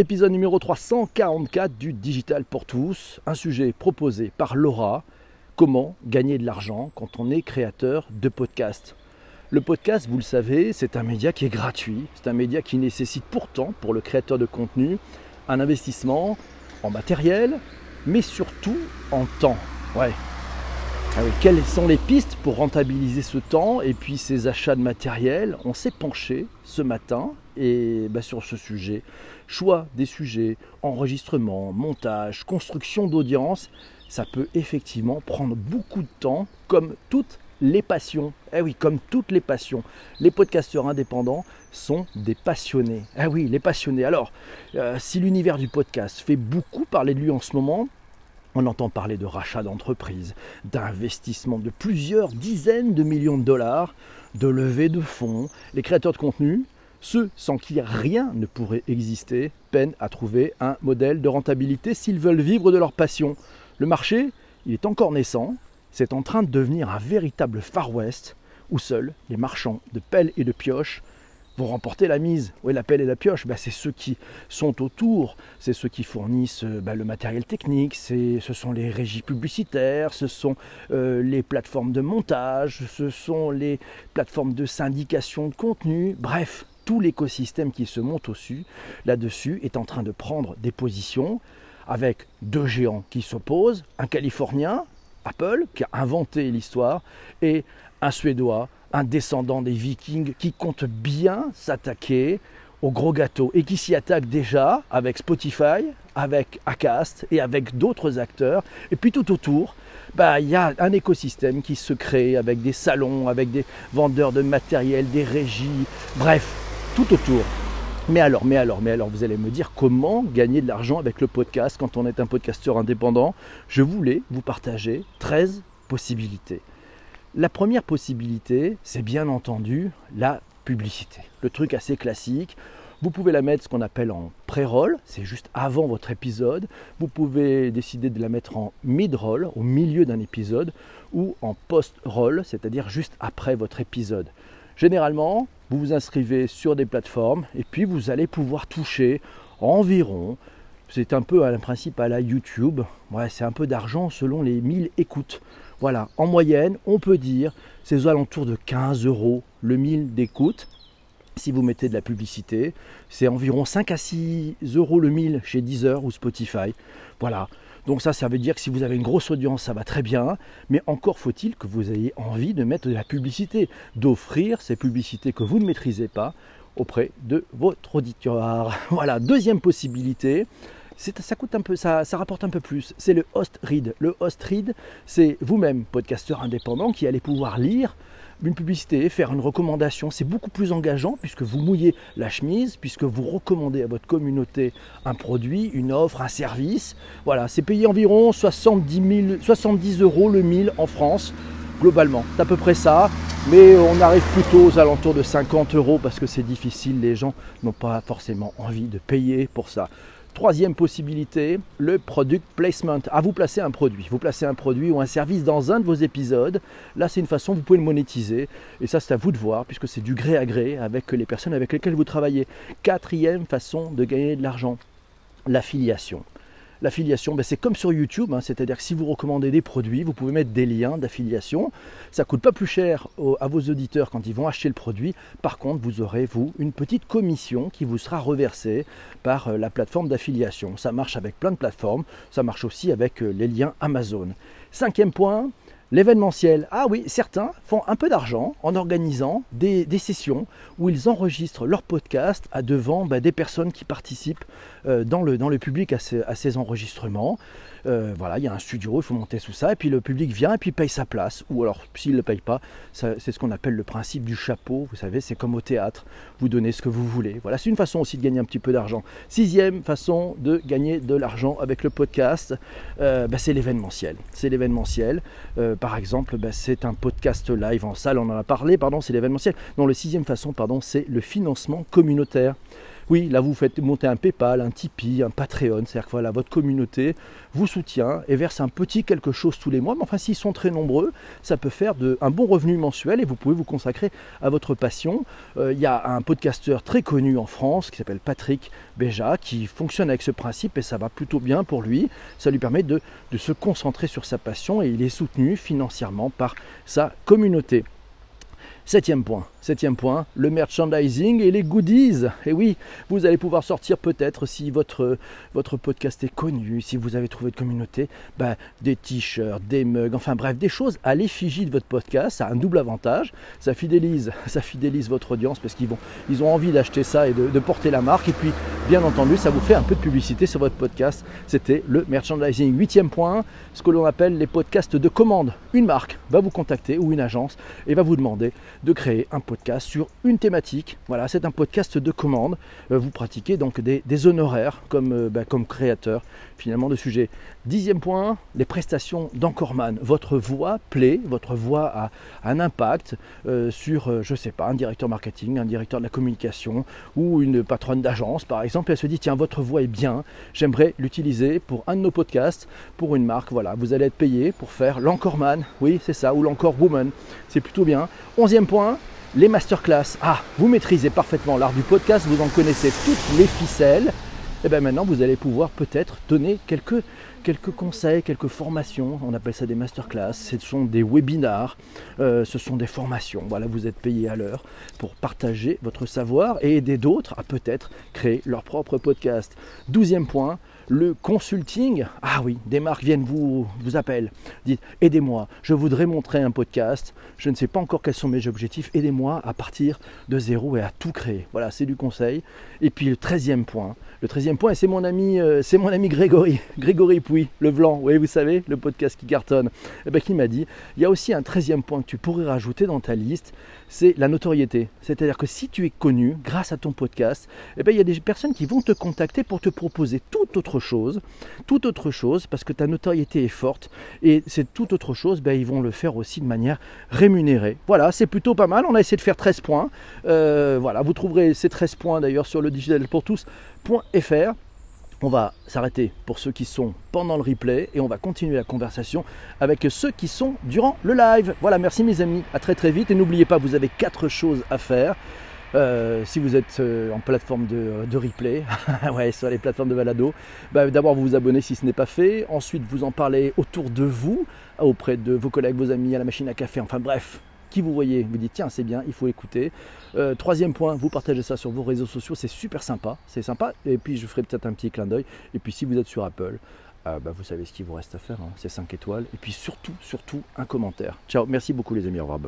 épisode numéro 344 du Digital pour tous, un sujet proposé par Laura, comment gagner de l'argent quand on est créateur de podcast. Le podcast, vous le savez, c'est un média qui est gratuit, c'est un média qui nécessite pourtant pour le créateur de contenu un investissement en matériel, mais surtout en temps. Ouais, quelles sont les pistes pour rentabiliser ce temps et puis ces achats de matériel On s'est penché ce matin et bah, sur ce sujet. Choix des sujets, enregistrement, montage, construction d'audience, ça peut effectivement prendre beaucoup de temps comme toutes les passions. Eh oui, comme toutes les passions. Les podcasteurs indépendants sont des passionnés. Eh oui, les passionnés. Alors, euh, si l'univers du podcast fait beaucoup parler de lui en ce moment, on entend parler de rachat d'entreprises, d'investissement de plusieurs dizaines de millions de dollars, de levée de fonds. Les créateurs de contenu, ceux sans qui rien ne pourrait exister, peinent à trouver un modèle de rentabilité s'ils veulent vivre de leur passion. Le marché, il est encore naissant, c'est en train de devenir un véritable Far West où seuls les marchands de pelles et de pioches vont remporter la mise. Oui, la pelle et la pioche, bah, c'est ceux qui sont autour, c'est ceux qui fournissent euh, bah, le matériel technique, ce sont les régies publicitaires, ce sont euh, les plateformes de montage, ce sont les plateformes de syndication de contenu, bref, tout l'écosystème qui se monte au-dessus, là-dessus, est en train de prendre des positions avec deux géants qui s'opposent, un Californien, Apple, qui a inventé l'histoire, et un Suédois, un descendant des Vikings qui compte bien s'attaquer au gros gâteau et qui s'y attaque déjà avec Spotify, avec Acast et avec d'autres acteurs. Et puis tout autour, bah, il y a un écosystème qui se crée avec des salons, avec des vendeurs de matériel, des régies, bref, tout autour. Mais alors, mais alors, mais alors, vous allez me dire comment gagner de l'argent avec le podcast quand on est un podcasteur indépendant? Je voulais vous partager 13 possibilités. La première possibilité, c'est bien entendu la publicité. Le truc assez classique. Vous pouvez la mettre ce qu'on appelle en pré-roll, c'est juste avant votre épisode. Vous pouvez décider de la mettre en mid-roll, au milieu d'un épisode, ou en post-roll, c'est-à-dire juste après votre épisode. Généralement, vous vous inscrivez sur des plateformes et puis vous allez pouvoir toucher environ, c'est un peu un principe à la YouTube, c'est un peu d'argent selon les 1000 écoutes. Voilà, en moyenne, on peut dire, c'est aux alentours de 15 euros le 1000 d'écoute. Si vous mettez de la publicité, c'est environ 5 à 6 euros le 1000 chez Deezer ou Spotify. Voilà. Donc ça, ça veut dire que si vous avez une grosse audience, ça va très bien. Mais encore faut-il que vous ayez envie de mettre de la publicité, d'offrir ces publicités que vous ne maîtrisez pas auprès de votre auditoire. Voilà, deuxième possibilité, ça coûte un peu, ça, rapporte un peu plus. C'est le host read. Le host read, c'est vous-même, podcasteur indépendant, qui allez pouvoir lire une publicité, faire une recommandation. C'est beaucoup plus engageant puisque vous mouillez la chemise, puisque vous recommandez à votre communauté un produit, une offre, un service. Voilà, c'est payé environ 70, 70 euros le 1000 en France globalement. C'est à peu près ça, mais on arrive plutôt aux alentours de 50 euros parce que c'est difficile, les gens n'ont pas forcément envie de payer pour ça. Troisième possibilité, le product placement. À vous placer un produit. Vous placez un produit ou un service dans un de vos épisodes. Là, c'est une façon, vous pouvez le monétiser. Et ça, c'est à vous de voir, puisque c'est du gré à gré avec les personnes avec lesquelles vous travaillez. Quatrième façon de gagner de l'argent, l'affiliation. L'affiliation, ben, c'est comme sur YouTube, hein, c'est-à-dire que si vous recommandez des produits, vous pouvez mettre des liens d'affiliation. Ça ne coûte pas plus cher à vos auditeurs quand ils vont acheter le produit. Par contre, vous aurez, vous, une petite commission qui vous sera reversée par euh, la plateforme d'affiliation. Ça marche avec plein de plateformes, ça marche aussi avec euh, les liens Amazon. Cinquième point, L'événementiel, ah oui, certains font un peu d'argent en organisant des, sessions où ils enregistrent leur podcast à devant bah, des personnes qui participent euh, dans, le, dans le public à ces enregistrements. Euh, voilà, il y a un studio, il faut monter sous ça, et puis le public vient et puis paye sa place. Ou alors, s'il ne le paye pas, c'est ce qu'on appelle le principe du chapeau. Vous savez, c'est comme au théâtre, vous donnez ce que vous voulez. Voilà, c'est une façon aussi de gagner un petit peu d'argent. Sixième façon de gagner de l'argent avec le podcast, euh, bah, c'est l'événementiel. C'est l'événementiel. Euh, par exemple, bah, c'est un podcast live en salle, on en a parlé, pardon, c'est l'événementiel. Non, le sixième façon, pardon, c'est le financement communautaire Oui, là vous faites monter un PayPal, un Tipeee, un Patreon, c'est-à-dire que voilà, votre communauté vous soutient et verse un petit quelque chose tous les mois. Mais enfin, s'ils sont très nombreux, ça peut faire un bon revenu mensuel et vous pouvez vous consacrer à votre passion. Euh, il y a un podcasteur très connu en France qui s'appelle Patrick Béja qui fonctionne avec ce principe et ça va plutôt bien pour lui. Ça lui permet de se concentrer sur sa passion et il est soutenu financièrement par sa communauté. Septième point, septième point, le merchandising et les goodies. Et oui, vous allez pouvoir sortir peut-être si votre, podcast est connu, si vous avez trouvé de communauté, bah, des t-shirts, des mugs, enfin bref, des choses à l'effigie de votre podcast. Ça a un double avantage. Ça fidélise, votre audience parce qu'ils ont envie d'acheter ça et de porter la marque. Et puis, bien entendu, ça vous fait un peu de publicité sur votre podcast. C'était le merchandising. Huitième point, ce que l'on appelle les podcasts de commande. Une marque va vous contacter ou une agence et va vous demander de créer un podcast sur une thématique. Voilà, c'est un podcast de commande. Euh, vous pratiquez donc des, honoraires comme, euh, bah, comme créateur finalement de sujet. Dixième point, les prestations d'Encoreman. Votre voix plaît, votre voix a, un impact euh, sur, je sais pas, un directeur marketing, un directeur de la communication ou une patronne d'agence par exemple. Elle se dit, tiens, votre voix est bien, j'aimerais l'utiliser pour un de nos podcasts, pour une marque. Voilà, vous allez être payé pour faire l'Encoreman. Oui, c'est ça, ou l'Encore Woman. C'est plutôt bien. Onzième point, les masterclass. Ah, vous maîtrisez parfaitement l'art du podcast, vous en connaissez toutes les ficelles. Et eh bien maintenant, vous allez pouvoir peut-être donner quelques, quelques conseils, quelques formations. On appelle ça des masterclass. Ce sont des webinars, euh, ce sont des formations. Voilà, vous êtes payé à l'heure pour partager votre savoir et aider d'autres à peut-être créer leur propre podcast. Douzième point, le consulting. Ah oui, des marques viennent vous, vous appellent, dites aidez-moi, je voudrais montrer un podcast, je ne sais pas encore quels sont mes objectifs, aidez-moi à partir de zéro et à tout créer. Voilà, c'est du conseil. Et puis le treizième point, le treizième point, et c'est mon ami, euh, c'est mon ami Grégory, Grégory Pouy, le blanc, oui, vous savez, le podcast qui cartonne, eh ben, qui m'a dit, il y a aussi un treizième point que tu pourrais rajouter dans ta liste, c'est la notoriété. C'est-à-dire que si tu es connu grâce à ton podcast, eh ben, il y a des personnes qui vont te contacter pour te proposer toute autre chose, toute autre chose, parce que ta notoriété est forte, et c'est toute autre chose, ben, ils vont le faire aussi de manière rémunérée. Voilà, c'est plutôt pas mal, on a essayé de faire 13 points. Euh, voilà, vous trouverez ces 13 points d'ailleurs sur le digital pour tous.fr. On va s'arrêter pour ceux qui sont pendant le replay et on va continuer la conversation avec ceux qui sont durant le live. Voilà, merci mes amis, à très très vite et n'oubliez pas, vous avez quatre choses à faire. Euh, si vous êtes euh, en plateforme de, replay, ouais, sur les plateformes de balado, bah, d'abord vous vous abonnez si ce n'est pas fait, ensuite vous en parlez autour de vous, auprès de vos collègues, vos amis, à la machine à café, enfin bref, qui vous voyez, vous dites tiens c'est bien, il faut écouter. Euh, troisième point, vous partagez ça sur vos réseaux sociaux, c'est super sympa, c'est sympa. Et puis je ferai peut-être un petit clin d'œil. Et puis si vous êtes sur Apple, euh, bah, vous savez ce qu'il vous reste à faire, hein. c'est 5 étoiles. Et puis surtout, surtout un commentaire. Ciao, merci beaucoup les amis, au revoir.